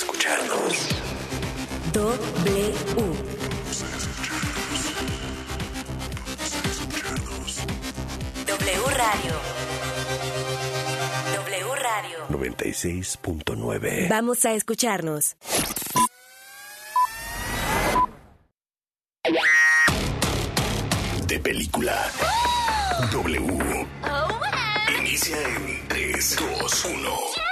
escucharnos. W. W Radio. W Radio. 96.9. Vamos a escucharnos. De película. W. Inicia en 3, 2, 1. Favorite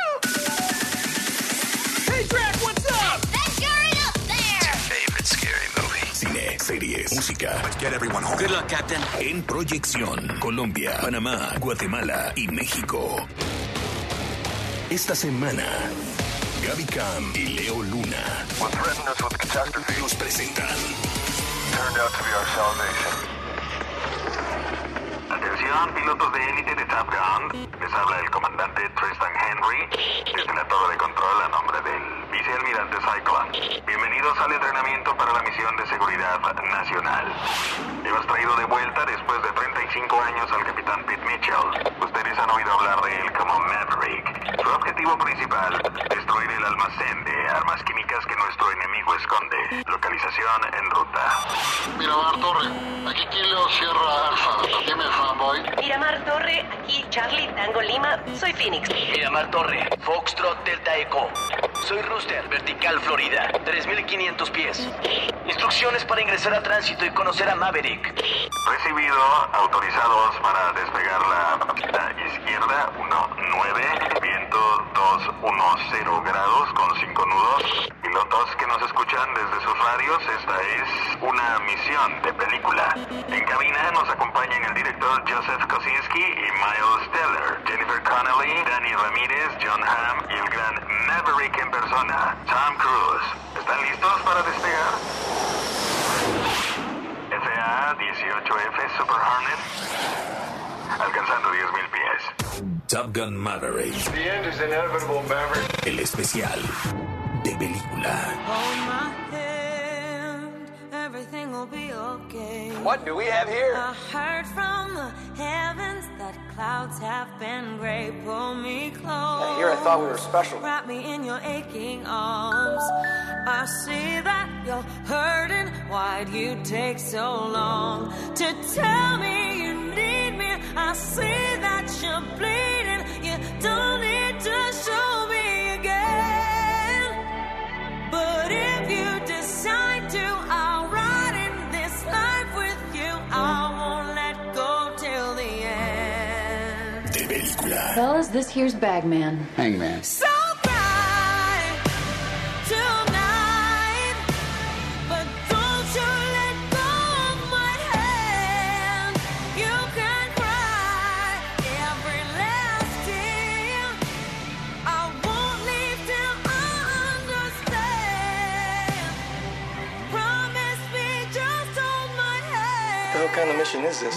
series, música. Let's get everyone home. Good luck, Captain. En proyección, Colombia, Panamá, Guatemala y México. Esta semana, Gaby Cam y Leo Luna with nos presentan turned out to be our salvation. Atención, pilotos de élite de Top Gun. Les habla el comandante Tristan Henry desde la torre de control a nombre del vicealmirante Cyclone. Bienvenidos al entrenamiento para la misión de seguridad nacional. Hemos traído de vuelta después de 35 años al capitán Pete Mitchell. Ustedes han oído hablar de él como Maverick. Su objetivo principal, destruir el almacén de armas químicas que nuestro enemigo esconde. Localización en ruta. Miramar Torre, aquí Kilo Sierra Alfa. Dime, fanboy. Miramar Torre, aquí Charlie Tango Lima, soy Phoenix. Miramar Torre, Foxtrot Delta Echo. Soy Rooster, Vertical Florida, 3500 pies. Instrucciones para ingresar a tránsito y conocer a Maverick. Recibido, autorizados para despegar la pista izquierda 19, viento 210 grados con 5 nudos. Pilotos que nos escuchan desde sus radios, esta es una misión de película. En cabina nos acompañan el director Joseph Kosinski y Miles Teller, Jennifer Connelly, Danny Ramírez, John Hamm y el gran Maverick en persona, Tom Cruise. ¿Están listos para despegar? FAA 18F Super Hornet. Alcanzando 10.000 pies. Top Gun Maverick, The end is inevitable, Maverick. el especial de película. Hold What do we have here? I heard from the heavens that clouds have been gray. Pull me close. Here I thought we were special. Wrap me in your aching arms. I see that you're hurting. Why'd you take so long to tell me you need me? I see that you're bleeding. You don't need to show me Promise me, just hold my hand. What kind of mission is this?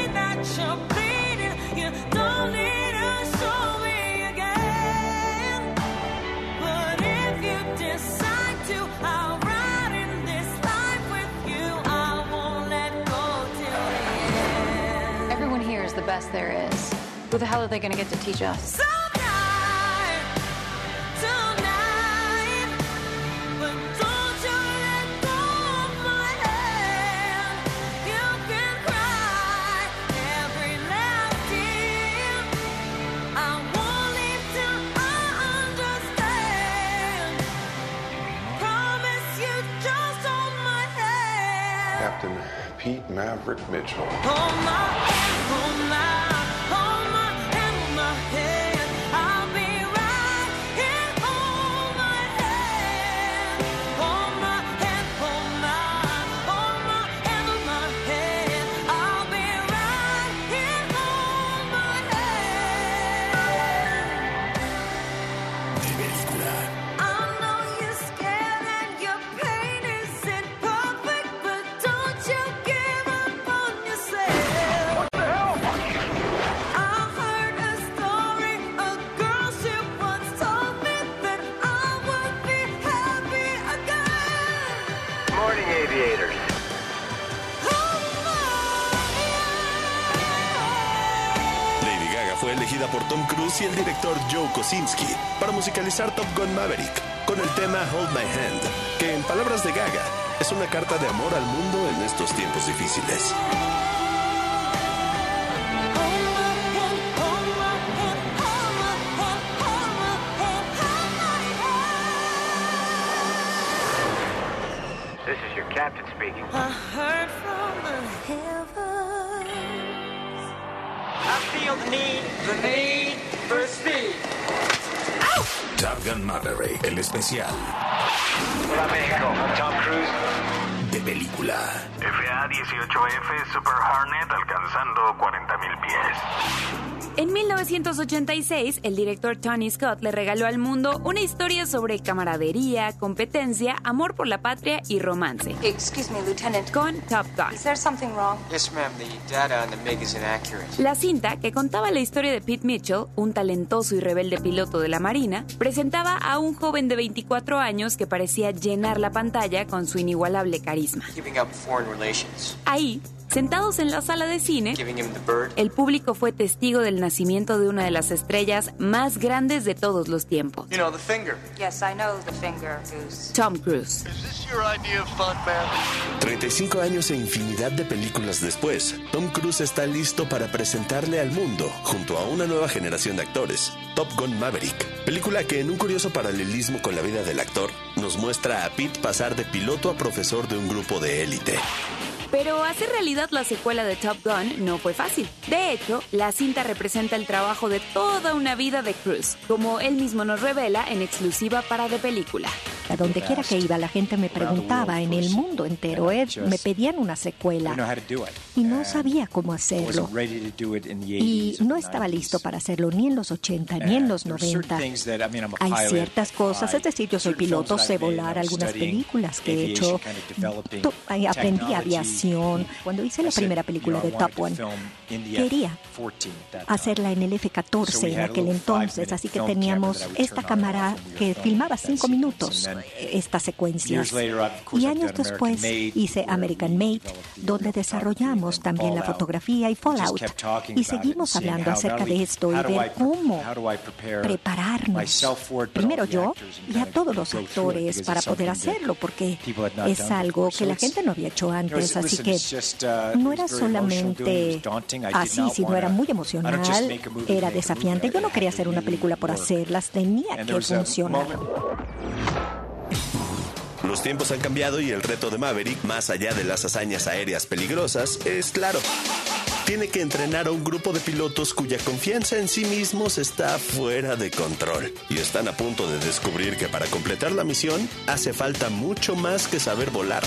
the hell are they going to get to teach us? So bright tonight, but don't you let musicalizar Top Gun Maverick con el tema Hold My Hand, que en palabras de Gaga es una carta de amor al mundo en estos tiempos difíciles. This is your captain speaking. I heard from the heavens. I feel the need, the need for speed. Top Gun Maverick, el especial Hola México, Tom Cruise. Película. FA-18F Super Hornet alcanzando 40.000 pies. En 1986, el director Tony Scott le regaló al mundo una historia sobre camaradería, competencia, amor por la patria y romance, Excuse me, Lieutenant. con Top Gun. Is there something wrong? Yes, ma'am. The data on the MiG is inaccurate. La cinta, que contaba la historia de Pete Mitchell, un talentoso y rebelde piloto de la Marina, presentaba a un joven de 24 años que parecía llenar la pantalla con su inigualable carisma. Keeping up foreign relations. Ahí, sentados en la sala de cine, el público fue testigo del nacimiento de una de las estrellas más grandes de todos los tiempos, You know, the finger. Yes, I know the finger, Goose. Tom Cruise. Is this your idea of fun, man? 35 años e infinidad de películas después, Tom Cruise está listo para presentarle al mundo, junto a una nueva generación de actores, Top Gun Maverick, película que en un curioso paralelismo con la vida del actor, nos muestra a Pete pasar de piloto a profesor de un grupo de élite. Pero hacer realidad la secuela de Top Gun no fue fácil. De hecho, la cinta representa el trabajo de toda una vida de Cruise, como él mismo nos revela en exclusiva para de película. A donde quiera que iba, la gente me preguntaba en el mundo entero, Ed, me pedían una secuela y no sabía cómo hacerlo. Y no estaba listo para hacerlo ni en los 80 ni en los 90. Hay ciertas cosas, es decir, yo soy piloto, sé volar algunas películas que he hecho. Aprendí aviación. Cuando hice la primera película de Top One, quería hacerla en el F-14 en aquel entonces, así que teníamos esta cámara que filmaba cinco minutos estas secuencias. Y años después hice American Made, donde desarrollamos también la fotografía y Fallout. Y seguimos hablando acerca de esto y ver cómo prepararnos, primero yo y a todos los actores para poder hacerlo, porque es algo que la gente no había hecho antes, así que no era solamente así, sino era muy emocional, era desafiante. Yo no quería hacer una película por hacerlas, tenía que funcionar. Los tiempos han cambiado y el reto de Maverick, más allá de las hazañas aéreas peligrosas, es claro. Tiene que entrenar a un grupo de pilotos cuya confianza en sí mismos está fuera de control. Y están a punto de descubrir que para completar la misión hace falta mucho más que saber volar.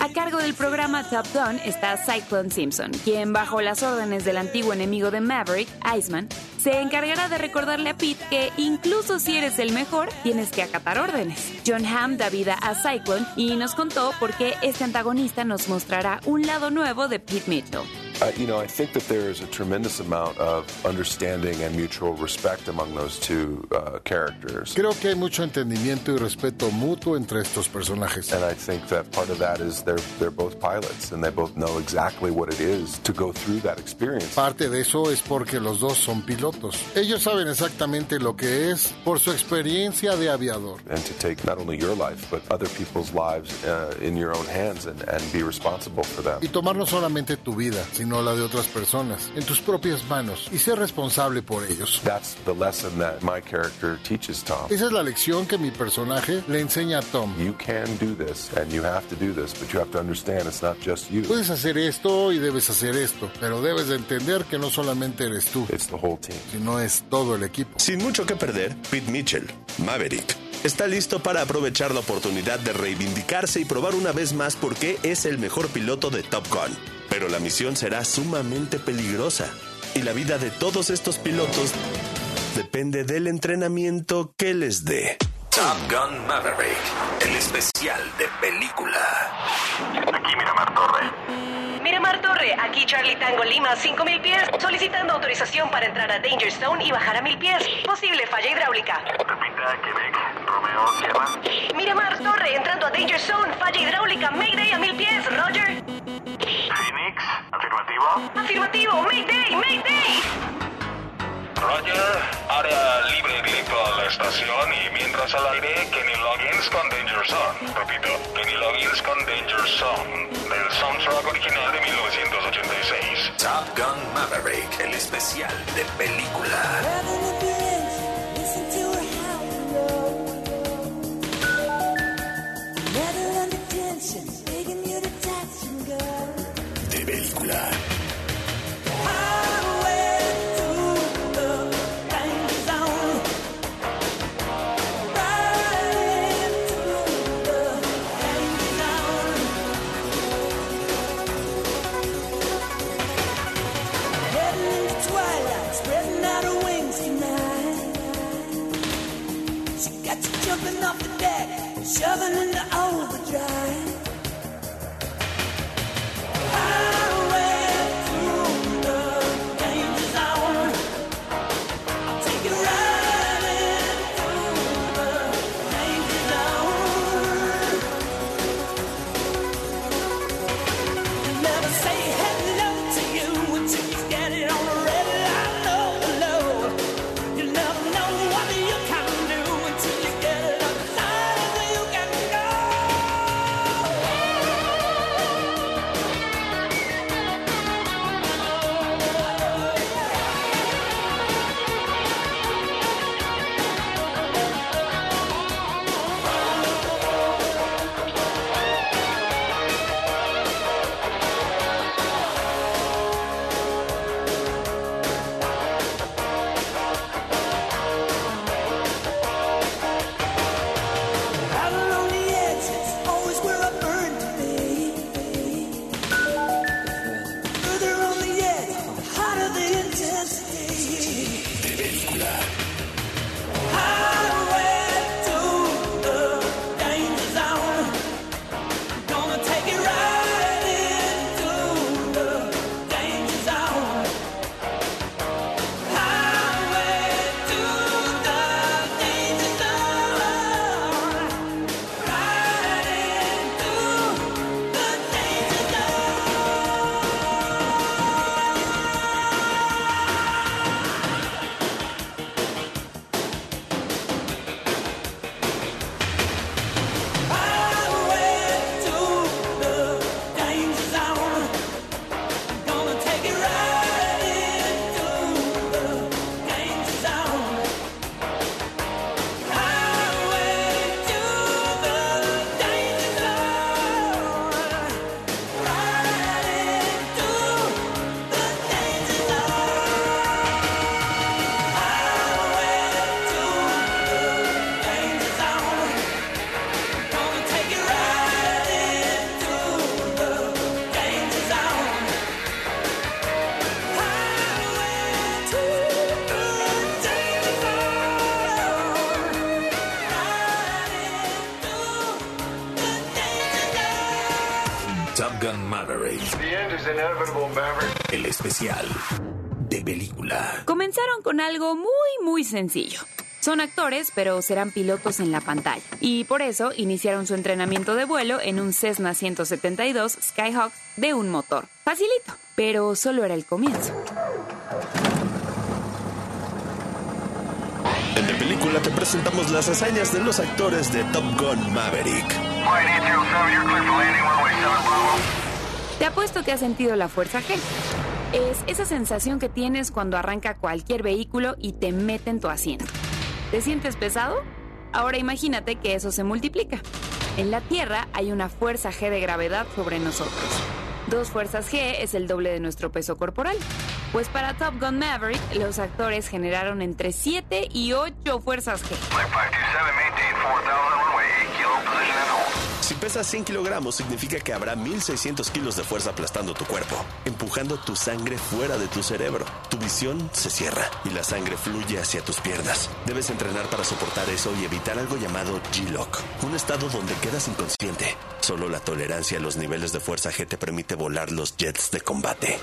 A cargo del programa Top Gun está Cyclone Simpson, quien bajo las órdenes del antiguo enemigo de Maverick, Iceman, se encargará de recordarle a Pete que incluso si eres el mejor, tienes que acatar órdenes. John Hamm da vida a Cyclone y nos contó por qué este antagonista nos mostrará un lado nuevo de Pete Mitchell. Uh, you know, I think that there is a tremendous amount of understanding and mutual respect among those two uh, characters. Creo que hay mucho entendimiento y respeto mutuo entre estos personajes. And I think that part of that is they're they're both pilots and they both know exactly what it is to go through that experience. Parte de eso es porque los dos son pilotos. Ellos saben exactamente lo que es por su experiencia de aviador. And to take not only your life but other people's lives uh, in your own hands and, and be responsible for them. Y tomar no solamente tu vida, sino la de otras personas, en tus propias manos y ser responsable por ellos. That's the lesson that my character teaches Tom. Esa es la lección que mi personaje le enseña a Tom. You can do this and you have to do this, but you have to understand it's not just you. Puedes hacer esto y debes hacer esto, pero debes de entender que no solamente eres tú, It's the whole team. sino es todo el equipo. Sin mucho que perder, Pete Mitchell, Maverick, está listo para aprovechar la oportunidad de reivindicarse y probar una vez más por qué es el mejor piloto de Top Gun. Pero la misión será sumamente peligrosa y la vida de todos estos pilotos depende del entrenamiento que les dé. Top Gun Maverick, el especial de película. Aquí Miramar Torre. Miramar Torre, aquí Charlie Tango Lima, 5000 pies, solicitando autorización para entrar a Danger Zone y bajar a 1000 pies. Posible falla hidráulica. Repita, Quebec, Romeo, Sierra. Miramar Torre, entrando a Danger Zone, falla hidráulica, Mayday a 1000 Roger, Six. ¿Afirmativo? ¡Afirmativo! ¡Mayday! ¡Mayday! Roger, área libre directo a la estación y mientras al aire, Kenny Loggins con Danger Zone. Repito, Kenny Loggins con Danger Zone, del soundtrack original de 1986. Top Gun Maverick, el especial de película. loving especial de película. Comenzaron con algo muy, muy sencillo. Son actores, pero serán pilotos en la pantalla. Y por eso iniciaron su entrenamiento de vuelo en un Cessna 172 Skyhawk de un motor. Facilito, pero solo era el comienzo. En De Película te presentamos las hazañas de los actores de Top Gun Maverick. Te apuesto que has sentido la fuerza G. Es esa sensación que tienes cuando arranca cualquier vehículo y te mete en tu asiento. ¿Te sientes pesado? Ahora imagínate que eso se multiplica. En la Tierra hay una fuerza G de gravedad sobre nosotros. Dos fuerzas G es el doble de nuestro peso corporal. Pues para Top Gun Maverick, los actores generaron entre 7 y 8 fuerzas G. Si pesas 100 kilogramos, significa que habrá 1600 kilos de fuerza aplastando tu cuerpo, empujando tu sangre fuera de tu cerebro. Tu visión se cierra y la sangre fluye hacia tus piernas. Debes entrenar para soportar eso y evitar algo llamado G-Lock, un estado donde quedas inconsciente. Solo la tolerancia a los niveles de fuerza G te permite volar los jets de combate.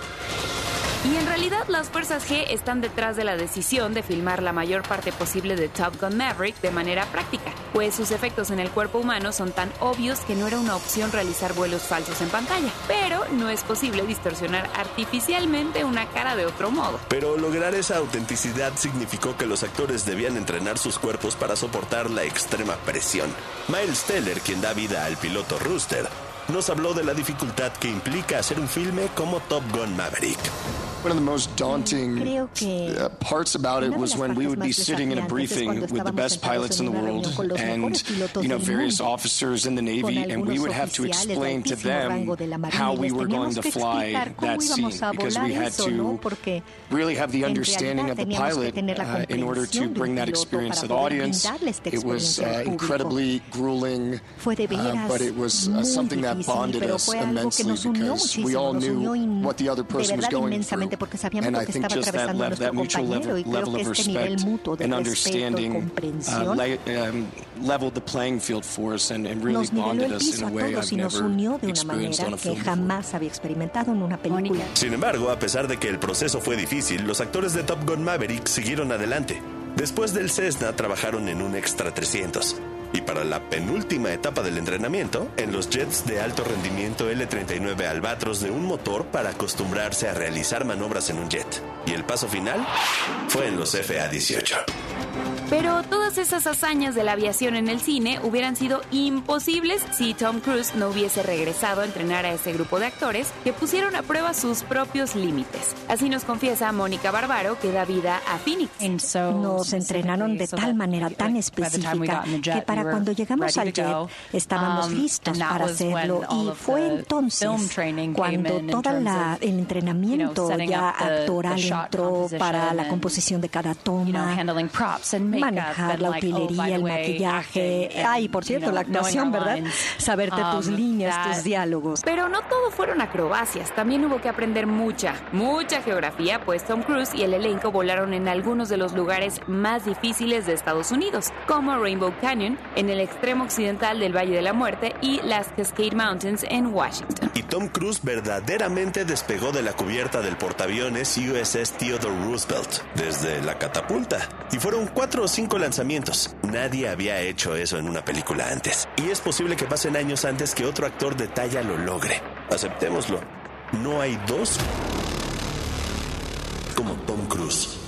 Y en realidad las fuerzas G están detrás de la decisión de filmar la mayor parte posible de Top Gun Maverick de manera práctica. Pues sus efectos en el cuerpo humano son tan obvios que no era una opción realizar vuelos falsos en pantalla. Pero no es posible distorsionar artificialmente una cara de otro modo. Pero lograr esa autenticidad significó que los actores debían entrenar sus cuerpos para soportar la extrema presión. Miles Teller, quien da vida al piloto Rooster, nos habló de la dificultad que implica hacer un filme como Top Gun Maverick. One of the most daunting uh, parts about it was when we would be sitting in a briefing with the best pilots in the world and, you know, various officers in the Navy, and we would have to explain to them how we were going to fly that scene because we had to really have the understanding of the pilot uh, in order to bring that experience to the audience. It was uh, incredibly grueling, uh, but it was uh, something that bonded us immensely because we all knew what the other person was going through. Porque sabíamos lo que estaba atravesando nuestro compañero y creo que este nivel mutuo de respeto y comprensión um, nos niveló el piso a todos y nos unió de una manera que jamás había experimentado en una película. Sin embargo, a pesar de que el proceso fue difícil, los actores de Top Gun Maverick siguieron adelante. Después del Cessna trabajaron en un Extra 300 y para la penúltima etapa del entrenamiento, en los jets de alto rendimiento L-39 Albatros de un motor para acostumbrarse a realizar manobras en un jet. Y el paso final fue en los FA-18. Pero todas esas hazañas de la aviación en el cine hubieran sido imposibles si Tom Cruise no hubiese regresado a entrenar a ese grupo de actores que pusieron a prueba sus propios límites. Así nos confiesa Mónica Barbaro que da vida a Phoenix. Nos entrenaron de tal manera tan específica que para cuando llegamos al jet estábamos um, listos para hacerlo y fue entonces cuando todo el entrenamiento ya actoral para la composición de cada toma, manejar la utilería, el maquillaje, ay, por cierto, la actuación, ¿verdad? Saberte tus um, líneas, tus diálogos. Pero no todo fueron acrobacias, también hubo que aprender mucha, mucha geografía, pues Tom Cruise y el elenco volaron en algunos de los lugares más difíciles de Estados Unidos, como Rainbow Canyon, en el extremo occidental del Valle de la Muerte, y las Cascade Mountains en Washington. Y Tom Cruise verdaderamente despegó de la cubierta del portaaviones USS Theodore Roosevelt desde la catapulta. Y fueron cuatro o cinco lanzamientos. Nadie había hecho eso en una película antes. Y es posible que pasen años antes que otro actor de talla lo logre. Aceptémoslo. No hay dos como Tom Cruise.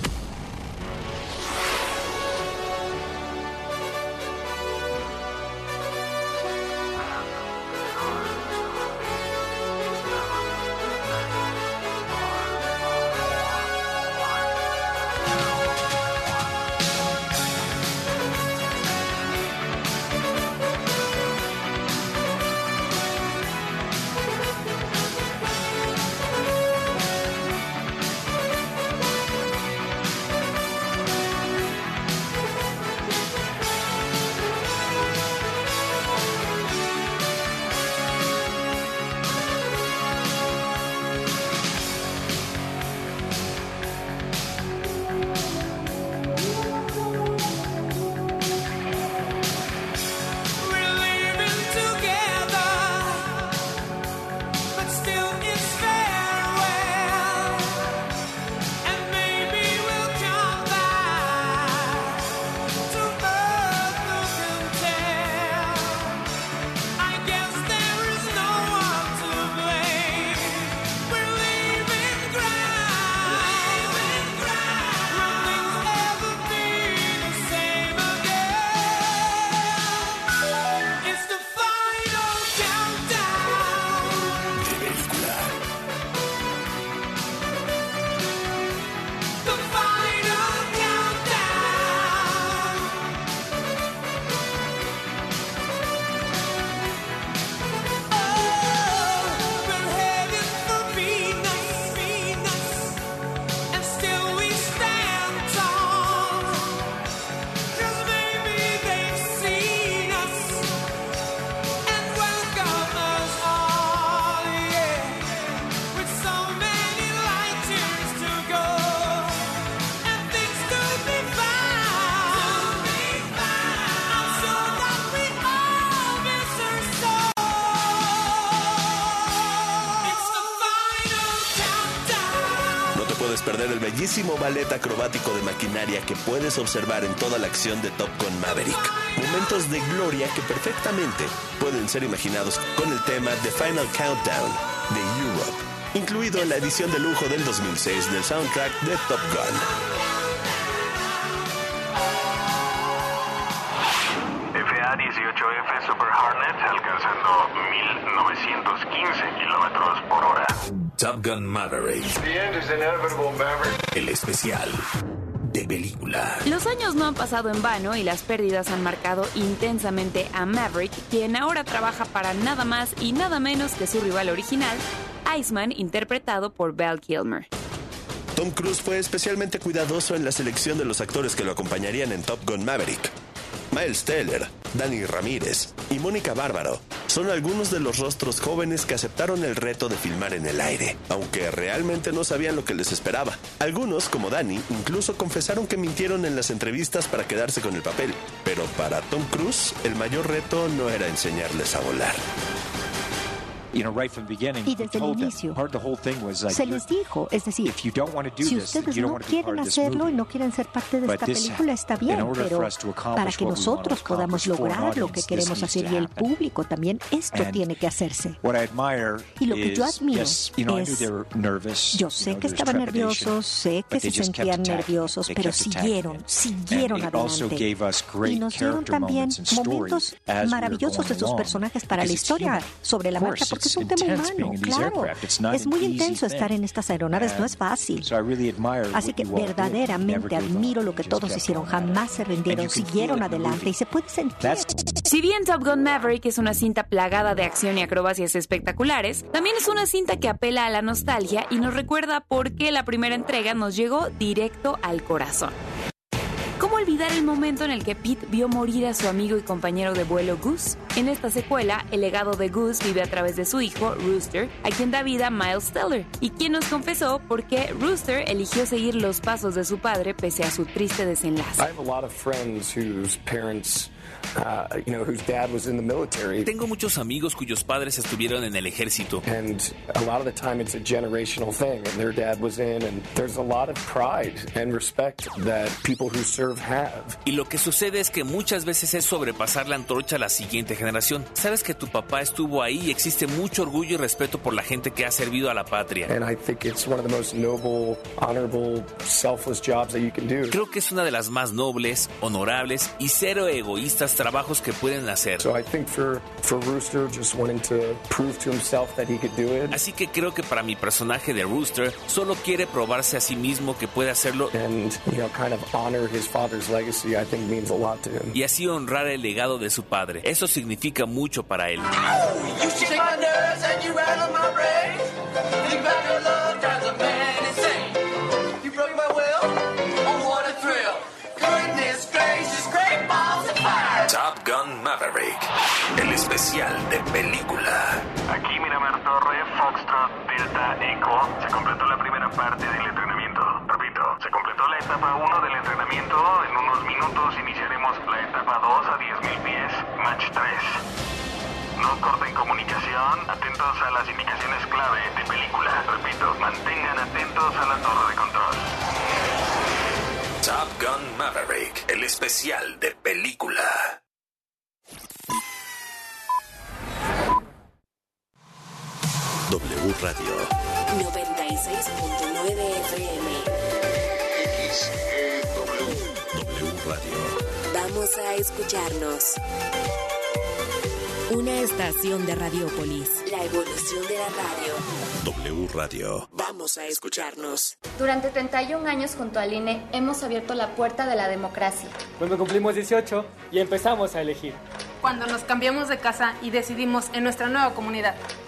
Perder el bellísimo ballet acrobático de maquinaria que puedes observar en toda la acción de Top Gun Maverick. momentos de gloria que perfectamente pueden ser imaginados con el tema The Final Countdown de Europe, incluido en la edición de lujo del 2006 del soundtrack de Top Gun. El especial de película. Los años no han pasado en vano y las pérdidas han marcado intensamente a Maverick, quien ahora trabaja para nada más y nada menos que su rival original, Iceman, interpretado por Val Kilmer. Tom Cruise fue especialmente cuidadoso en la selección de los actores que lo acompañarían en Top Gun Maverick. Miles Teller, Danny Ramírez y Mónica Bárbaro son algunos de los rostros jóvenes que aceptaron el reto de filmar en el aire, aunque realmente no sabían lo que les esperaba. Algunos, como Danny, incluso confesaron que mintieron en las entrevistas para quedarse con el papel, pero para Tom Cruise el mayor reto no era enseñarles a volar. Y desde el inicio se les dijo, es decir, si ustedes no quieren hacerlo y no quieren ser parte de esta película, está bien, pero para que nosotros podamos lograr lo que queremos hacer y el público también, esto tiene que hacerse. Y lo que yo admiro es, yo sé que estaban nerviosos, sé que se sentían nerviosos, pero siguieron, siguieron adelante. Y nos dieron también momentos maravillosos de sus personajes para la historia sobre la marcha, porque es un tema humano, claro. Es muy intenso estar en estas aeronaves, no es fácil. Así que verdaderamente admiro lo que todos hicieron, jamás se rindieron, siguieron adelante y se puede sentir. Si bien Top Gun Maverick es una cinta plagada de acción y acrobacias espectaculares, también es una cinta que apela a la nostalgia y nos recuerda por qué la primera entrega nos llegó directo al corazón. ¿Cómo olvidar el momento en el que Pete vio morir a su amigo y compañero de vuelo Goose? En esta secuela, el legado de Goose vive a través de su hijo, Rooster, a quien da vida Miles Teller, y quien nos confesó por qué Rooster eligió seguir los pasos de su padre pese a su triste desenlace. Tengo muchos amigos cuyos padres estuvieron en el ejército. Y lo que sucede es que muchas veces es sobrepasar la antorcha a la siguiente generación. Sabes que tu papá estuvo ahí y existe mucho orgullo y respeto por la gente que ha servido a la patria. Creo que es una de las más nobles, honorables y cero egoístas trabajos que pueden hacer. Así que creo que para mi personaje de Rooster solo quiere probarse a sí mismo que puede hacerlo y así honrar el legado de su padre. Eso significa mucho para él. Top Maverick, el especial de película. Aquí Miramar Torre, Foxtrot, Delta, Echo. Se completó la primera parte del entrenamiento. Repito, se completó la etapa 1 del entrenamiento. En unos minutos iniciaremos la etapa 2 a 10.000 pies, match 3. No corten comunicación, atentos a las indicaciones clave de película. Repito, mantengan atentos a la torre de control. Top Gun Maverick, el especial de película. W Radio. 96.9 FM. W Radio. Vamos a escucharnos. Una estación de Radiopolis. La evolución de la radio. W Radio. Vamos a escucharnos. Durante 31 años junto al INE hemos abierto la puerta de la democracia. Cuando cumplimos 18 y empezamos a elegir. Cuando nos cambiamos de casa y decidimos en nuestra nueva comunidad.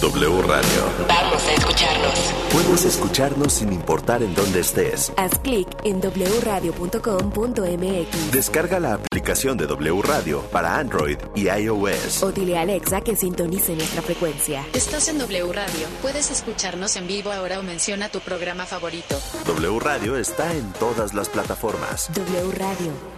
W Radio. Vamos a escucharnos. Puedes escucharnos sin importar en dónde estés. Haz clic en wradio.com.mx. Descarga la aplicación de W Radio para Android y iOS. O dile a Alexa que sintonice nuestra frecuencia. Estás en W Radio. Puedes escucharnos en vivo ahora o menciona tu programa favorito. W Radio está en todas las plataformas. W Radio.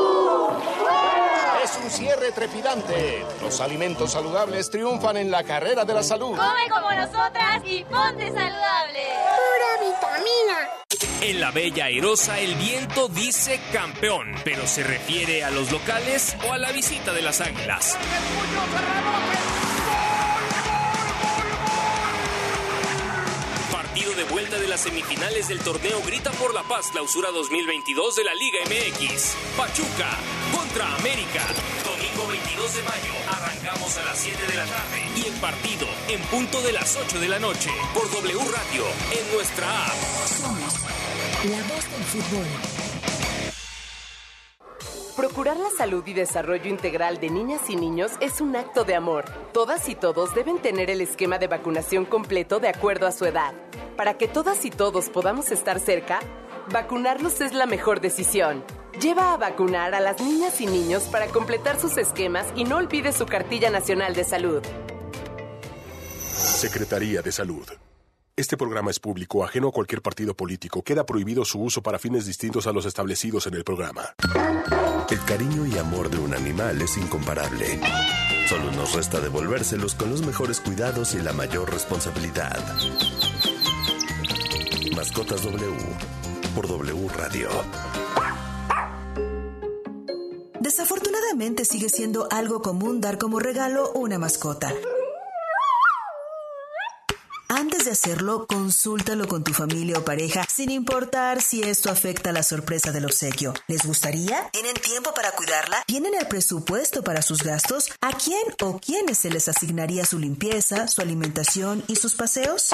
Es un cierre trepidante. Los alimentos saludables triunfan en la carrera de la salud. Come como nosotras y ponte saludable. Pura vitamina. En la Bella Airosa el viento dice campeón, pero se refiere a los locales o a la visita de las águilas. Partido de vuelta de las semifinales del torneo Grita por la Paz Clausura 2022 de la Liga MX. Pachuca contra América. Domingo 22 de mayo. Arrancamos a las 7 de la tarde. Y el partido en punto de las 8 de la noche. Por W Radio en nuestra app. Somos la voz del fútbol. Procurar la salud y desarrollo integral de niñas y niños es un acto de amor. Todas y todos deben tener el esquema de vacunación completo de acuerdo a su edad. Para que todas y todos podamos estar cerca, vacunarlos es la mejor decisión. Lleva a vacunar a las niñas y niños para completar sus esquemas y no olvide su cartilla nacional de salud. Secretaría de Salud. Este programa es público, ajeno a cualquier partido político. Queda prohibido su uso para fines distintos a los establecidos en el programa. El cariño y amor de un animal es incomparable. Solo nos resta devolvérselos con los mejores cuidados y la mayor responsabilidad. Mascotas W por W Radio. Desafortunadamente sigue siendo algo común dar como regalo una mascota. Antes de hacerlo, consúltalo con tu familia o pareja, sin importar si esto afecta la sorpresa del obsequio. ¿Les gustaría? ¿Tienen tiempo para cuidarla? ¿Tienen el presupuesto para sus gastos? ¿A quién o quiénes se les asignaría su limpieza, su alimentación y sus paseos?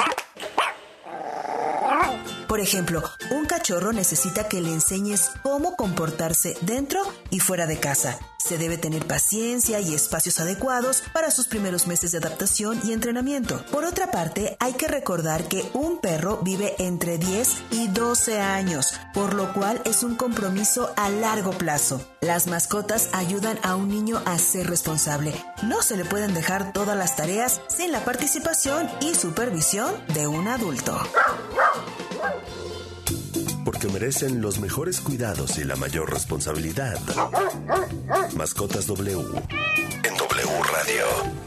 Por ejemplo, un cachorro necesita que le enseñes cómo comportarse dentro y fuera de casa. Se debe tener paciencia y espacios adecuados para sus primeros meses de adaptación y entrenamiento. Por otra parte, hay que recordar que un perro vive entre 10 y 12 años, por lo cual es un compromiso a largo plazo. Las mascotas ayudan a un niño a ser responsable. No se le pueden dejar todas las tareas sin la participación y supervisión de un adulto porque merecen los mejores cuidados y la mayor responsabilidad. Mascotas W en W Radio.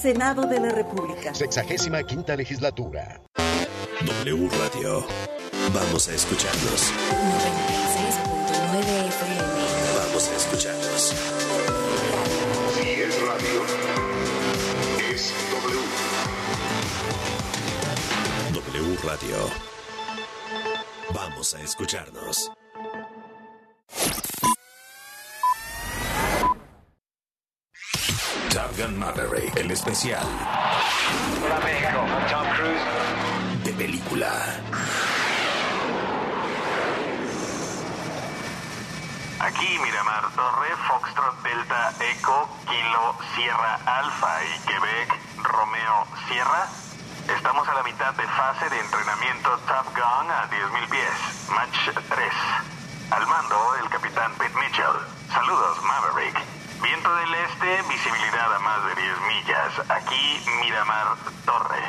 Senado de la República. Sexagésima quinta legislatura. W Radio. Vamos a escucharlos. 96.9 FM. Vamos a escucharlos. Si es radio, es W. W Radio. Vamos a escucharnos. Top Gun Maverick, el especial. Hola México, Tom Cruise. De película. Aquí Miramar Torre, Foxtrot Delta Eco, Kilo Sierra Alfa y Quebec Romeo Sierra. Estamos a la mitad de fase de entrenamiento Top Gun a 10.000 pies. Match 3. Al mando, el capitán Pete Mitchell. Saludos, Maverick. Viento del este, visibilidad a más de 10 millas. Aquí Miramar Torre.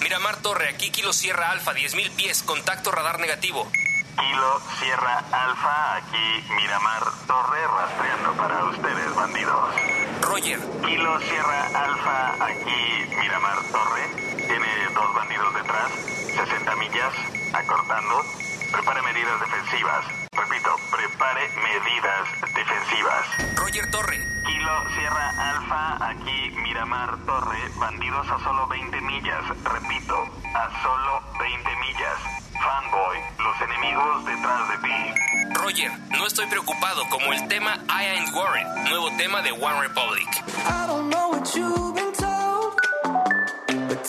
Miramar Torre, aquí Kilo Sierra Alfa, 10.000 pies, contacto radar negativo. Kilo Sierra Alfa, aquí Miramar Torre, rastreando para ustedes, bandidos. Roger. Kilo Sierra Alfa, aquí Miramar Torre. Tiene dos bandidos detrás, 60 millas, acortando. Prepare medidas defensivas. Repito, prepare medidas defensivas. Roger Torre. Kilo Sierra Alfa, aquí Miramar Torre. Bandidos a solo 20 millas. Repito, a solo 20 millas. Fanboy, los enemigos detrás de ti. Roger, no estoy preocupado como el tema I Ain't Warren, nuevo tema de One Republic. I don't know what you've been told, but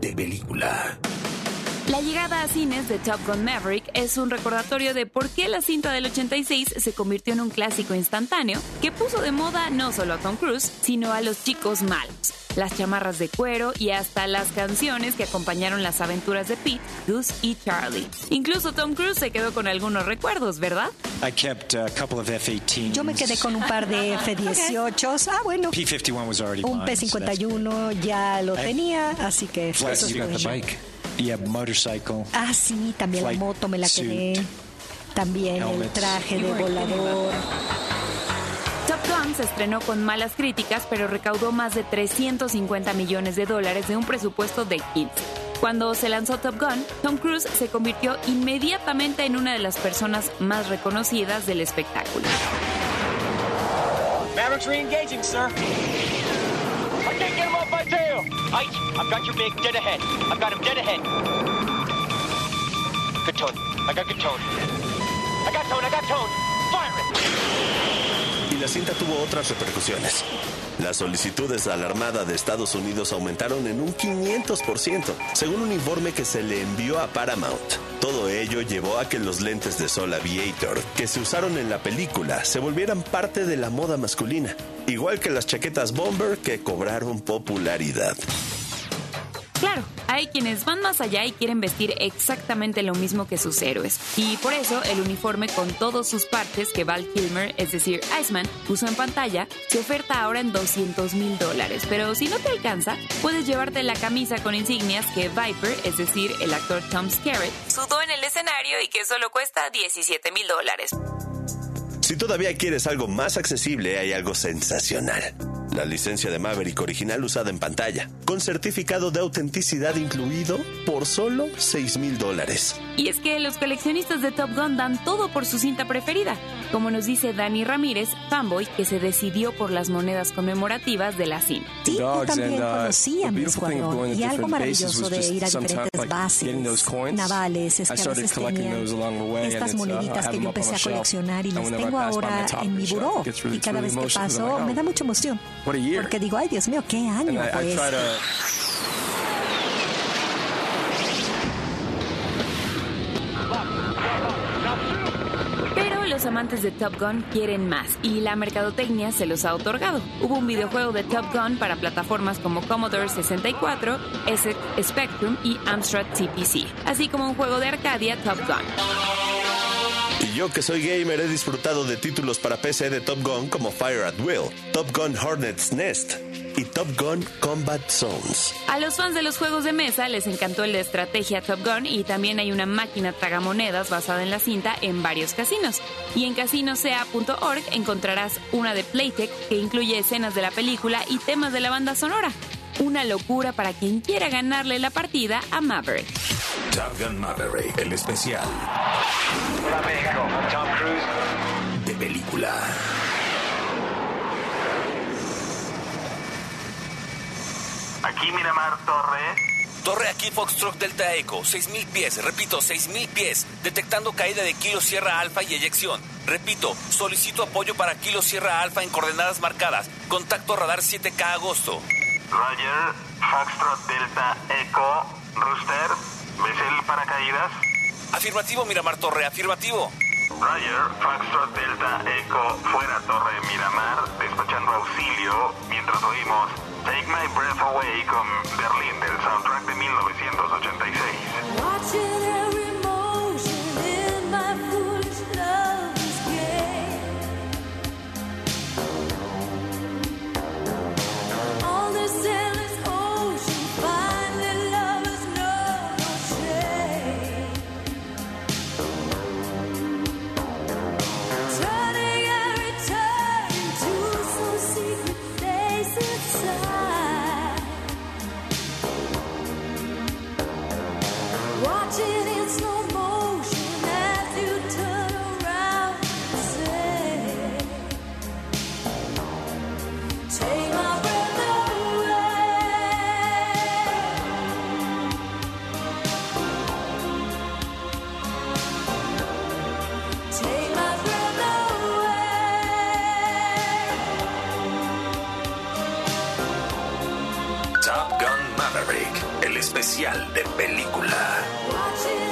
de película. La llegada a cines de Top Gun Maverick es un recordatorio de por qué la cinta del 86 se convirtió en un clásico instantáneo que puso de moda no solo a Tom Cruise, sino a los chicos malos, las chamarras de cuero y hasta las canciones que acompañaron las aventuras de Pete, Goose y Charlie. Incluso Tom Cruise se quedó con algunos recuerdos, ¿verdad? I kept a couple of F-18s. Yo me quedé con un par de F-18. Ah, bueno. P-51 was already Un mine, so that's P-51 ya lo I- tenía, así que... good. eso you got the fue. bike. Yeah, motorcycle. Ah, sí, también Flight la moto me la quedé. suit. También el Helmets. traje de volador. Top Gun se estrenó con malas críticas, pero recaudó más de 350 millones de dólares de un presupuesto de 15. Cuando se lanzó Top Gun, Tom Cruise se convirtió inmediatamente en una de las personas más reconocidas del espectáculo. I got tone. I got tone. Fire it. La cinta tuvo otras repercusiones. Las solicitudes a la Armada de Estados Unidos aumentaron en un 500%, según un informe que se le envió a Paramount. Todo ello llevó a que los lentes de sol aviator que se usaron en la película se volvieran parte de la moda masculina, igual que las chaquetas bomber que cobraron popularidad. Claro, hay quienes van más allá y quieren vestir exactamente lo mismo que sus héroes. Y por eso el uniforme con todas sus partes que Val Kilmer, es decir, Iceman, puso en pantalla, se oferta ahora en 200 mil dólares. Pero si no te alcanza, puedes llevarte la camisa con insignias que Viper, es decir, el actor Tom Skerritt, sudó en el escenario y que solo cuesta 17 mil dólares. Si todavía quieres algo más accesible, hay algo sensacional. La licencia de Maverick original usada en pantalla, con certificado de autenticidad incluido por solo 6 mil dólares. Y es que los coleccionistas de Top Gun dan todo por su cinta preferida, como nos dice Dani Ramírez, fanboy, que se decidió por las monedas conmemorativas de la cinta. Sí, yo también uh, conocí a the mi escuadrón y algo maravilloso de ir a diferentes bases navales es I que a veces tenían estas uh, moneditas que yo empecé a coleccionar y las tengo ahora en mi buró y cada vez que paso me oh, da mucha emoción. Porque digo ay Dios mío qué año pues Pero los amantes de Top Gun quieren más y la mercadotecnia se los ha otorgado. Hubo un videojuego de Top Gun para plataformas como Commodore 64, SX Spectrum y Amstrad CPC, así como un juego de Arcadia Top Gun. Yo que soy gamer he disfrutado de títulos para PC de Top Gun como Fire at Will, Top Gun Hornet's Nest y Top Gun Combat Zones. A los fans de los juegos de mesa les encantó el de estrategia Top Gun y también hay una máquina tragamonedas basada en la cinta en varios casinos. Y en casinosea.org encontrarás una de Playtech que incluye escenas de la película y temas de la banda sonora. Una locura para quien quiera ganarle la partida a Maverick. Top Gun Maverick, el especial Hola México, Tom Cruise. de película. Aquí Miramar Torre. Torre aquí Foxtrot Delta Echo, 6000 pies, repito, 6000 pies, detectando caída de Kilo Sierra Alfa y eyección. Repito, solicito apoyo para Kilo Sierra Alfa en coordenadas marcadas. Contacto radar 7K agosto. Roger, Foxtrot Delta Echo, Rooster, ¿ves el paracaídas? Afirmativo, Miramar Torre, afirmativo. Roger, Foxtrot Delta Echo, fuera Torre Miramar, despachando auxilio mientras oímos Take My Breath Away con Berlín del soundtrack de 1986. Especial de película.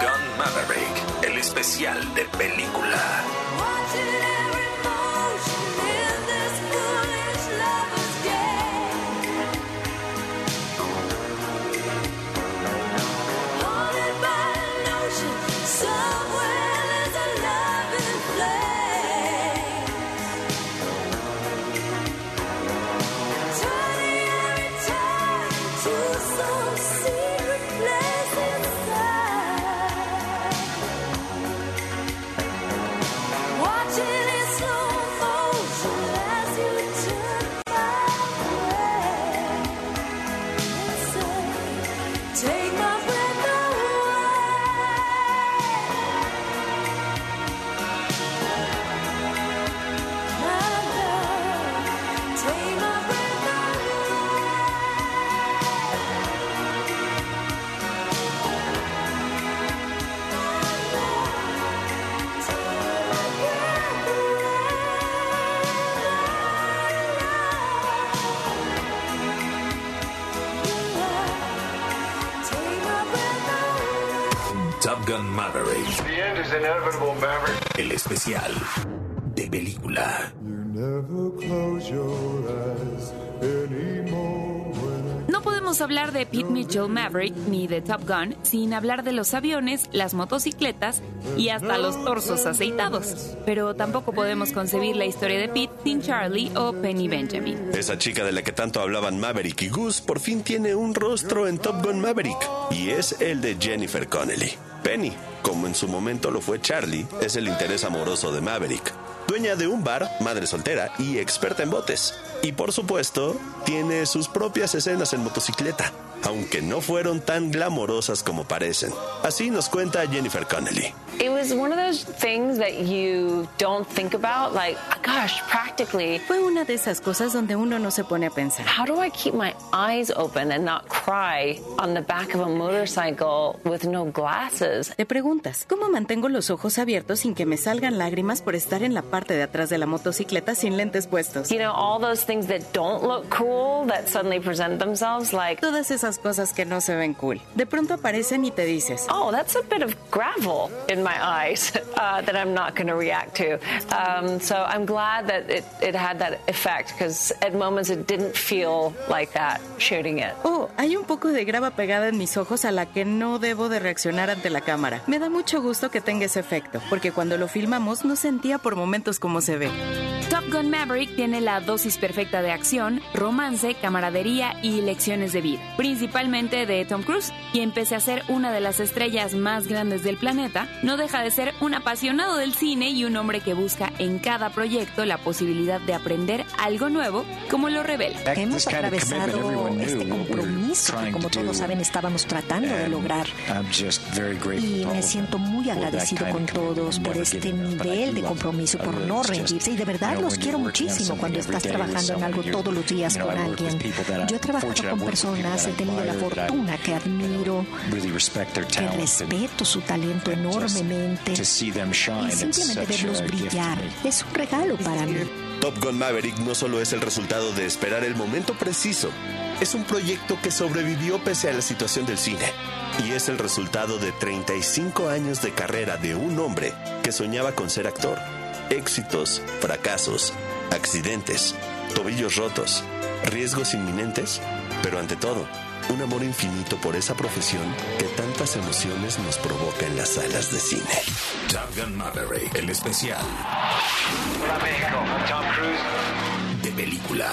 Gun Maverick, el especial de película. El especial de película. No podemos hablar de Pete Mitchell Maverick ni de Top Gun sin hablar de los aviones, las motocicletas y hasta los torsos aceitados. Pero tampoco podemos concebir la historia de Pete sin Charlie o Penny Benjamin. Esa chica de la que tanto hablaban Maverick y Goose por fin tiene un rostro en Top Gun Maverick y es el de Jennifer Connelly. Penny, como en su momento lo fue Charlie, es el interés amoroso de Maverick. Dueña de un bar, madre soltera y experta en botes. Y por supuesto, tiene sus propias escenas en motocicleta, aunque no fueron tan glamorosas como parecen. Así nos cuenta Jennifer Connelly. It was one of those things that you don't think about, like, gosh, practically. Fue una de esas cosas donde uno no se pone a pensar. How do I keep my eyes open and not cry on the back of a motorcycle with no glasses? Te preguntas, ¿cómo mantengo los ojos abiertos sin que me salgan lágrimas por estar en la parte de atrás de la motocicleta sin lentes puestos? You know, all those things that don't look cool that suddenly present themselves like. Todas esas cosas que no se ven cool. De pronto aparecen y te dices, Oh, that's a bit of gravel in my eyes uh, that I'm not going to react to. Um, so I'm glad that it, it had that effect because at moments it didn't feel like that shooting it. Oh, hay un poco de grava pegada en mis ojos a la que no debo de reaccionar ante la cámara. Me da mucho gusto que tenga ese efecto, porque cuando lo filmamos no sentía por momentos como se ve. Top Gun Maverick tiene la dosis perfecta de acción, romance, camaradería y lecciones de vida, principalmente de Tom Cruise, quien pese a ser una de las estrellas más grandes del planeta, no deja de ser un apasionado del cine y un hombre que busca en cada proyecto la posibilidad de aprender algo nuevo, como lo revela. Hemos atravesado este compromiso que, como todos saben, estábamos tratando de lograr. Y me siento muy agradecido con todos por este nivel de compromiso, por no rendirse. Y de verdad los quiero muchísimo cuando estás trabajando en algo todos los días con alguien. Yo he trabajado con personas, he tenido la fortuna que admiro, que respeto su talento enormemente. Y simplemente verlos brillar es un regalo para mí. Top Gun Maverick no solo es el resultado de esperar el momento preciso, es un proyecto que sobrevivió pese a la situación del cine. Y es el resultado de 35 años de carrera de un hombre que soñaba con ser actor. Éxitos, fracasos, accidentes, tobillos rotos, riesgos inminentes, pero ante todo, un amor infinito por esa profesión que tantas emociones nos provoca en las salas de cine. Top Gun Maverick, el especial Hola México, Tom Cruise. de película.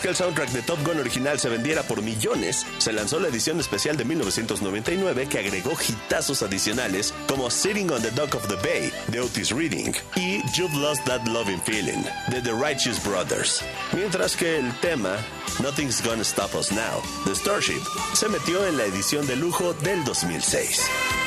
Que el soundtrack de Top Gun original se vendiera por millones, se lanzó la edición especial de 1999 que agregó hitazos adicionales como Sitting on the Dock of the Bay de Otis Reading y You've Lost That Loving Feeling de The Righteous Brothers. Mientras que el tema Nothing's Gonna Stop Us Now de Starship se metió en la edición de lujo del 2006.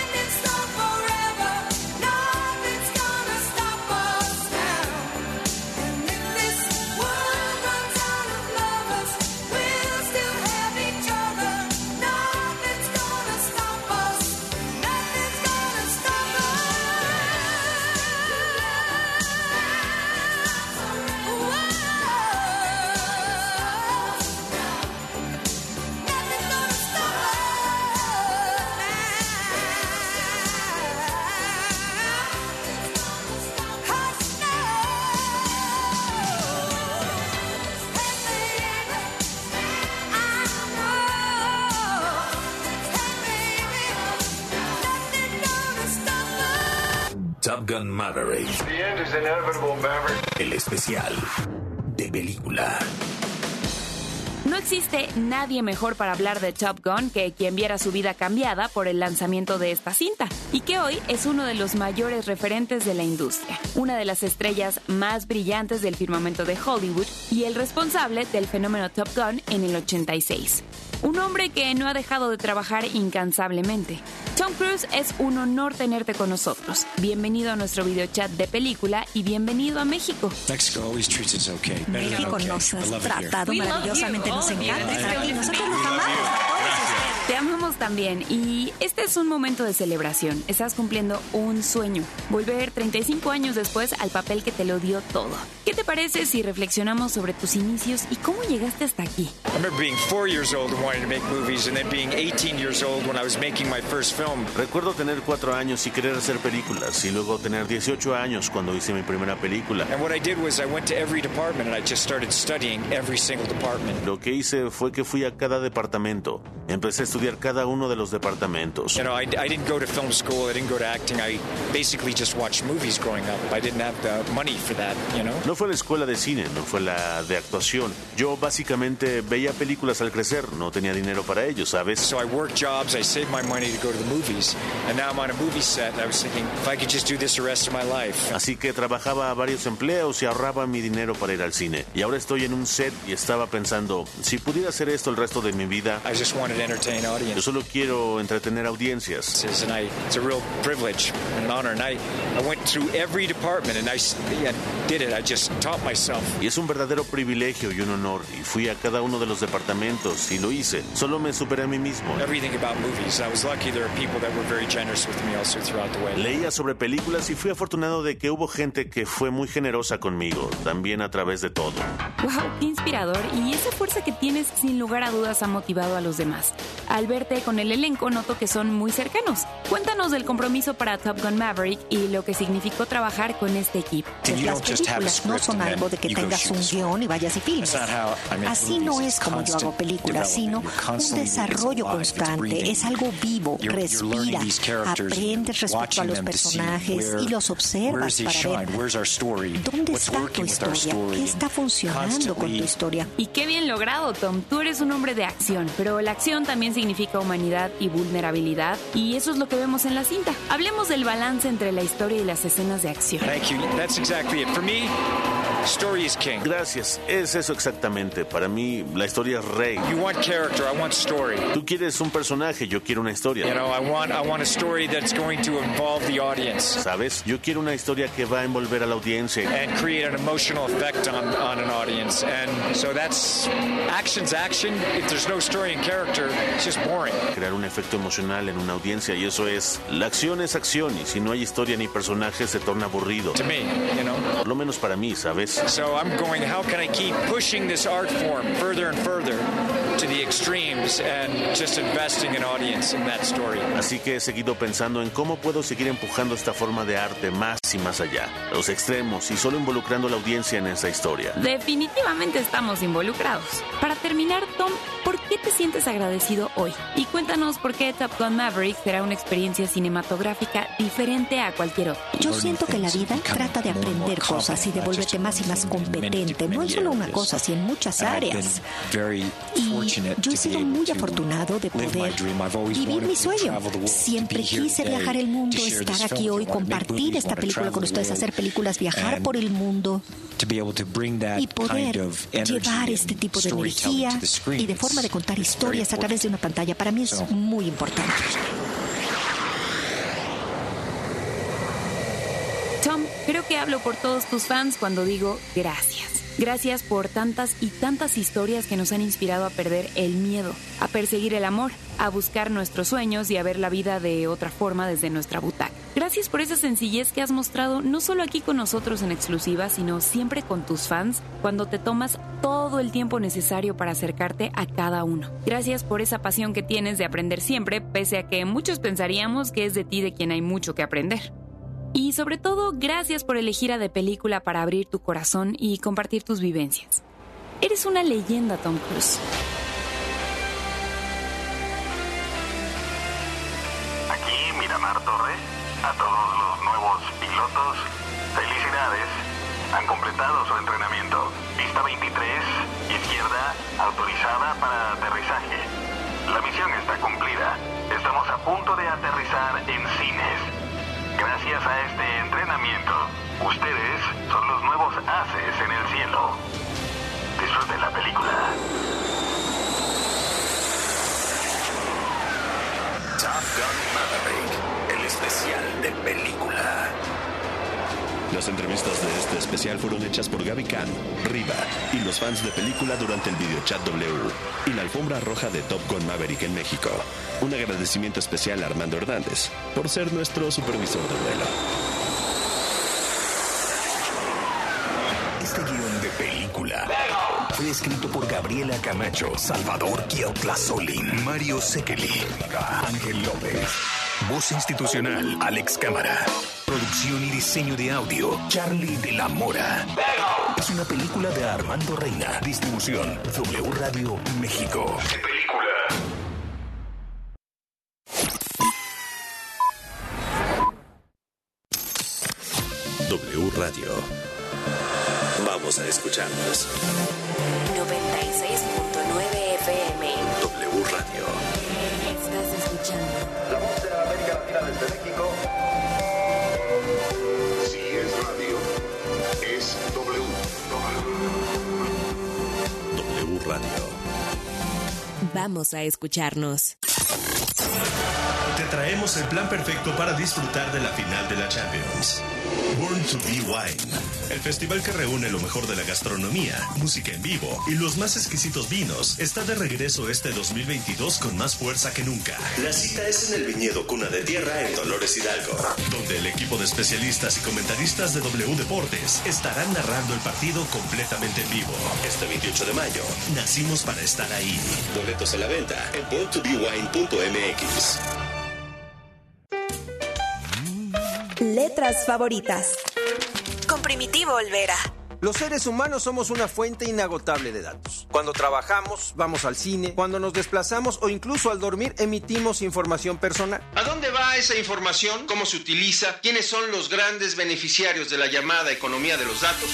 Nadie mejor para hablar de Top Gun que quien viera su vida cambiada por el lanzamiento de esta cinta y que hoy es uno de los mayores referentes de la industria, una de las estrellas más brillantes del firmamento de Hollywood y el responsable del fenómeno Top Gun en el 86. Un hombre que no ha dejado de trabajar incansablemente. Tom Cruise, es un honor tenerte con nosotros. Bienvenido a nuestro videochat de película y bienvenido a México. México nos has tratado maravillosamente, nos encanta estar aquí. Nosotros nos amamos. También y este es un momento de celebración. Estás cumpliendo un sueño, volver 35 años después al papel que te lo dio todo. ¿Qué te parece si reflexionamos sobre tus inicios y cómo llegaste hasta aquí? I remember being four years old and wanting to make movies, and then being 18 years old when I was making my first film. Recuerdo tener cuatro años y querer hacer películas, y luego tener 18 años cuando hice mi primera película. And what I did was I went to every department and I just started studying every single department. Lo que hice fue que fui a cada departamento. Empecé a estudiar cada uno de los departamentos. You know, I, I didn't go to film school, I didn't go to acting. I basically just watched movies growing up. I didn't have the money for that, you know? No fue la escuela de cine, no fue la de actuación. Yo básicamente veía películas al crecer, no tenía dinero para ello, ¿sabes? So I worked jobs, I saved my money to go to the movies, and now I'm on a movie set. And I was thinking, if I could just do this the rest of my life. Así que trabajaba a varios empleos y ahorraba mi dinero para ir al cine. Y ahora estoy en un set y estaba pensando, si pudiera hacer esto el resto de mi vida, I just wanted to entertain yo audience. Solo quiero entretener audiencias. And I, it's a real privilege and an honor. And I, I went through every department and I s- yeah, did it. I just taught myself. Y es un verdadero privilegio y un honor. Y fui a cada uno de los departamentos y lo hice. Solo me superé a mí mismo. Everything about movies. I was lucky there are people that were very generous with me also throughout the way. Leía sobre películas y fui afortunado de que hubo gente que fue muy generosa conmigo, también a través de todo. ¡Wow! ¡Qué inspirador! Y esa fuerza que tienes sin lugar a dudas ha motivado a los demás. Al verte con el elenco noto que son muy cercanos. Cuéntanos del compromiso para Top Gun Maverick y lo que significó trabajar con este equipo. Pues las películas no son algo de que tengas un guion y vayas y filmes. Así no es como yo hago películas, sino un desarrollo constante. Es algo vivo, respira, aprendes respecto a los personajes y los observas para ver dónde está tu historia, qué está funcionando con tu historia. Y qué bien logrado, Tom. Tú eres un hombre de acción, pero la acción también significa humanidad y vulnerabilidad, y eso es lo que vemos en la cinta. Hablemos del balance entre la historia y las escenas de acción. Thank you. That's exactly it. For me, story is king. Gracias, es eso exactamente. Para mí, la historia es rey. You want character, I want story. Tú quieres un personaje, yo quiero una historia. You know, I want I want a story that's going to involve the audience ¿Sabes? Yo quiero una historia que va a envolver a la audiencia. and create an emotional effect on, on an audience. And so that's action's action. If there's no story and character, it's just boring. Crear un efecto emocional en una audiencia y eso es... La acción es acción y si no hay historia ni personajes se torna aburrido. To me, you know. Por lo menos para mí, ¿sabes? So I'm going, how can I keep pushing this art form further and further to the extremes and just investing an audience in that story. Así que he seguido pensando en cómo puedo seguir empujando esta forma de arte más y más allá, los extremos y solo involucrando a la audiencia en esta historia. Definitivamente estamos involucrados. Para terminar, Tom, ¿por qué te sientes agradecido hoy? Y cuéntanos por qué Top Gun Maverick será una experiencia cinematográfica diferente a cualquier otra. Yo siento que la vida trata de aprender cosas y de volverte más y más competente, no en solo una cosa, sino en muchas áreas. Y yo he sido muy afortunado de poder vivir mi sueño. Siempre quise viajar el mundo, estar aquí hoy, compartir esta película con ustedes, hacer películas, viajar por el mundo y poder llevar este tipo de energía y de forma de contar historias a través de una pantalla. Para mí es muy importante. Tom, creo que hablo por todos tus fans cuando digo gracias. Gracias por tantas y tantas historias que nos han inspirado a perder el miedo, a perseguir el amor, a buscar nuestros sueños y a ver la vida de otra forma desde nuestra butaca. Gracias por esa sencillez que has mostrado no solo aquí con nosotros en exclusiva, sino siempre con tus fans cuando te tomas todo el tiempo necesario para acercarte a cada uno. Gracias por esa pasión que tienes de aprender siempre, pese a que muchos pensaríamos que es de ti de quien hay mucho que aprender. Y sobre todo, gracias por elegir a de película para abrir tu corazón y compartir tus vivencias. Eres una leyenda, Tom Cruise. Aquí Miramar Torre, a todos los nuevos pilotos, felicidades. Han completado su entrenamiento. Pista 23, izquierda, autorizada para aterrizaje. La misión está cumplida. Estamos a punto de aterrizar en cines. Gracias a este entrenamiento, ustedes son los nuevos haces en el cielo. Disfruten la película. Top Gun Maverick, el especial de película. Las entrevistas de este especial fueron hechas por Gaby Khan, Riva y los fans de película durante el videochat W y la alfombra roja de Top Gun Maverick en México. Un agradecimiento especial a Armando Hernández por ser nuestro supervisor de vuelo. Este guion de película fue escrito por Gabriela Camacho, Salvador Solin, Mario Sekeli, Ángel López. Voz institucional, Alex Cámara. Producción y diseño de audio, Charlie de la Mora. Es una película de Armando Reina. Distribución, W Radio México. W Radio. Vamos a escucharnos. 96.9 Desde México. Si es radio, es W. W Radio. Vamos a escucharnos. Te traemos el plan perfecto para disfrutar de la final de la Champions. Born to Be Wine, el festival que reúne lo mejor de la gastronomía, música en vivo y los más exquisitos vinos, está de regreso este 2022 con más fuerza que nunca. La cita es en el viñedo Cuna de Tierra en Dolores Hidalgo, donde el equipo de especialistas y comentaristas de W Deportes estarán narrando el partido completamente en vivo. Este 28 de mayo, nacimos para estar ahí. Boletos a la venta en borntobewine.mx. Letras favoritas. Con Primitivo Olvera. Los seres humanos somos una fuente inagotable de datos. Cuando trabajamos, vamos al cine, cuando nos desplazamos o incluso al dormir emitimos información personal. ¿A dónde va esa información? ¿Cómo se utiliza? ¿Quiénes son los grandes beneficiarios de la llamada economía de los datos?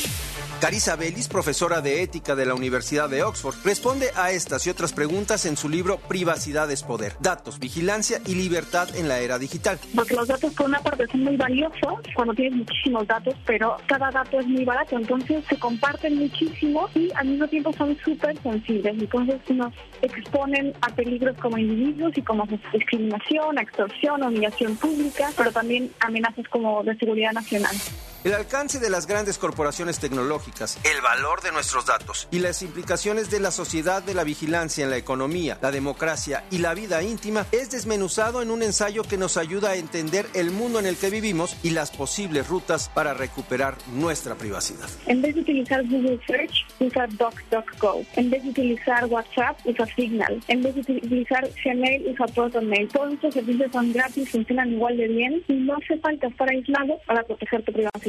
Carissa Bellis, profesora de ética de la Universidad de Oxford, responde a estas y otras preguntas en su libro Privacidad es Poder, Datos, Vigilancia y Libertad en la Era Digital. Porque los datos por una parte son muy valiosos cuando tienes muchísimos datos, pero cada dato es muy barato, entonces se comparten muchísimo y al mismo tiempo son súper sensibles, entonces nos exponen a peligros como individuos y como discriminación, extorsión, humillación pública, pero también amenazas como de seguridad nacional. El alcance de las grandes corporaciones tecnológicas, el valor de nuestros datos y las implicaciones de la sociedad de la vigilancia en la economía, la democracia y la vida íntima es desmenuzado en un ensayo que nos ayuda a entender el mundo en el que vivimos y las posibles rutas para recuperar nuestra privacidad. En vez de utilizar Google Search, usa DuckDuckGo. En vez de utilizar WhatsApp, usa Signal. En vez de utilizar Gmail, usa ProtonMail. Todos estos servicios son gratis, funcionan igual de bien y no hace falta estar aislado para proteger tu privacidad.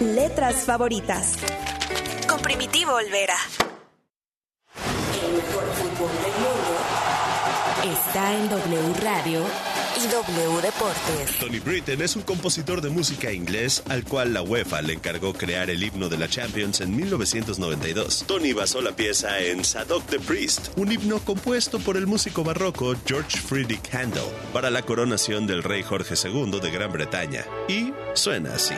Letras favoritas. Con Primitivo Olvera. El mejor fútbol del mundo está en W Radio y W Deportes. Tony Britten es un compositor de música inglés al cual la UEFA le encargó crear el himno de la Champions en 1992. Tony basó la pieza en Sadok the Priest, un himno compuesto por el músico barroco George Friedrich Handel para la coronación del rey Jorge II de Gran Bretaña. Y suena así.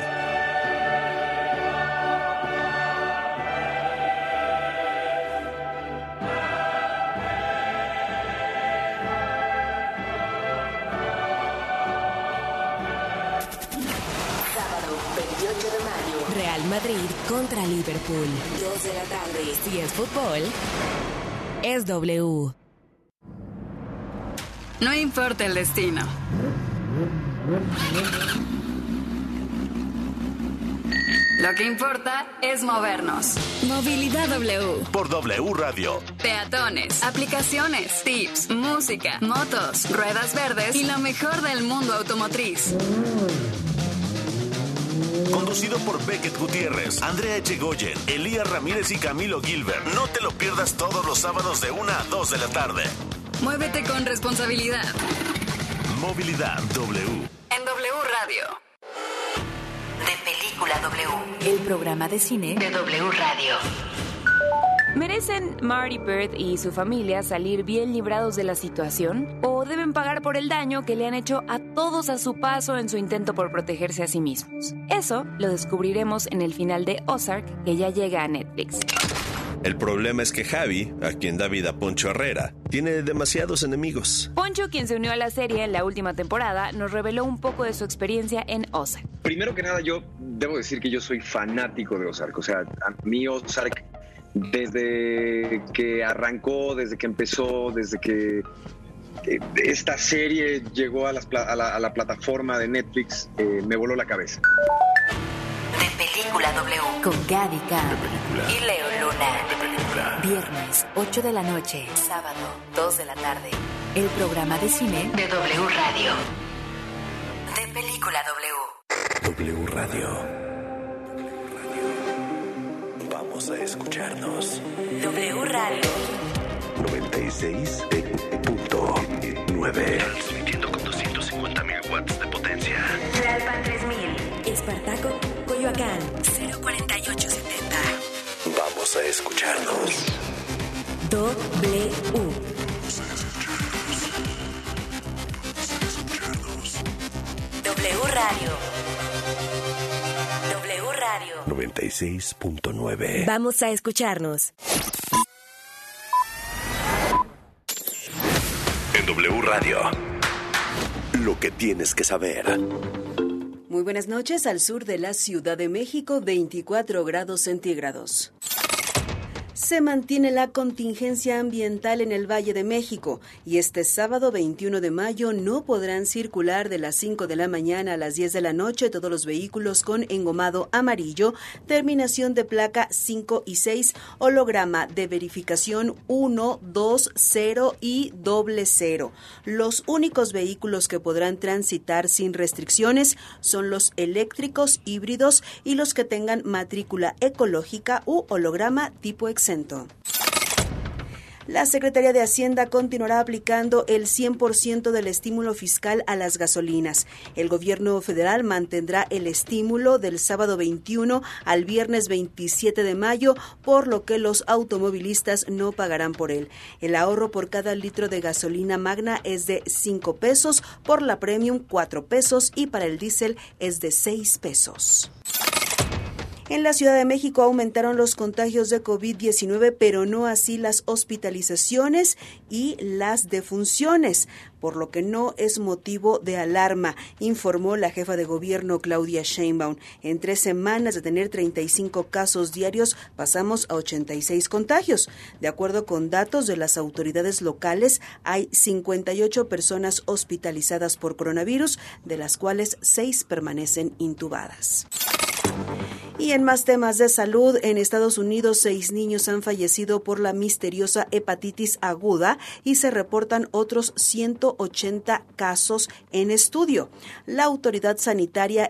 Madrid contra Liverpool. 2 de la tarde. Si es fútbol, es W. No importa el destino. Lo que importa es movernos. Movilidad W. Por W Radio. Peatones, aplicaciones, tips, música, motos, ruedas verdes y lo mejor del mundo automotriz. Conducido por Beckett Gutiérrez, Andrea Echegoyen, Elías Ramírez y Camilo Gilbert. No te lo pierdas todos los sábados de 1 a 2 de la tarde. Muévete con responsabilidad. Movilidad W. En W Radio. De Película W. El programa de cine de W Radio. ¿Merecen Marty Bird y su familia salir bien librados de la situación? ¿O deben pagar por el daño que le han hecho a todos a su paso en su intento por protegerse a sí mismos? Eso lo descubriremos en el final de Ozark, que ya llega a Netflix. El problema es que Javi, a quien da vida Poncho Herrera, tiene demasiados enemigos. Poncho, quien se unió a la serie en la última temporada, nos reveló un poco de su experiencia en Ozark. Primero que nada, yo debo decir que yo soy fanático de Ozark. O sea, a mí Ozark, desde que arrancó, desde que empezó, desde que eh, esta serie llegó a, las pla- a la, a la plataforma de Netflix, eh, me voló la cabeza. De Película W. Con Gaby y Leo Luna. Viernes, 8 de la noche. Sábado, 2 de la tarde. El programa de cine de W Radio. De Película W. W Radio. Vamos a escucharnos. W Radio. 96.9. Transmitiendo con 250 mil watts de potencia. Tlalpan 3000. Espartaco, Coyoacán. 04870. Vamos a escucharnos. W. W Radio. Radio. 96.9. Vamos a escucharnos. En W Radio. Lo que tienes que saber. Muy buenas noches al sur de la Ciudad de México, 24 grados centígrados. Se mantiene la contingencia ambiental en el Valle de México y este sábado 21 de mayo no podrán circular de las 5 de la mañana a las 10 de la noche todos los vehículos con engomado amarillo, terminación de placa 5 y 6, holograma de verificación 1, 2, 0 y doble 0. Los únicos vehículos que podrán transitar sin restricciones son los eléctricos híbridos y los que tengan matrícula ecológica u holograma tipo La Secretaría de Hacienda continuará aplicando el 100% del estímulo fiscal a las gasolinas. El gobierno federal mantendrá el estímulo del sábado 21 al viernes 27 de mayo, por lo que los automovilistas no pagarán por él. El ahorro por cada litro de gasolina magna es de 5 pesos, por la premium 4 pesos y para el diésel es de 6 pesos. En la Ciudad de México aumentaron los contagios de COVID-19, pero no así las hospitalizaciones y las defunciones, por lo que no es motivo de alarma, informó la jefa de gobierno Claudia Sheinbaum. En tres semanas de tener 35 casos diarios, pasamos a 86 contagios. De acuerdo con datos de las autoridades locales, hay 58 personas hospitalizadas por coronavirus, de las cuales seis permanecen intubadas. Y en más temas de salud, en Estados Unidos seis niños han fallecido por la misteriosa hepatitis aguda y se reportan otros 180 casos en estudio. La autoridad sanitaria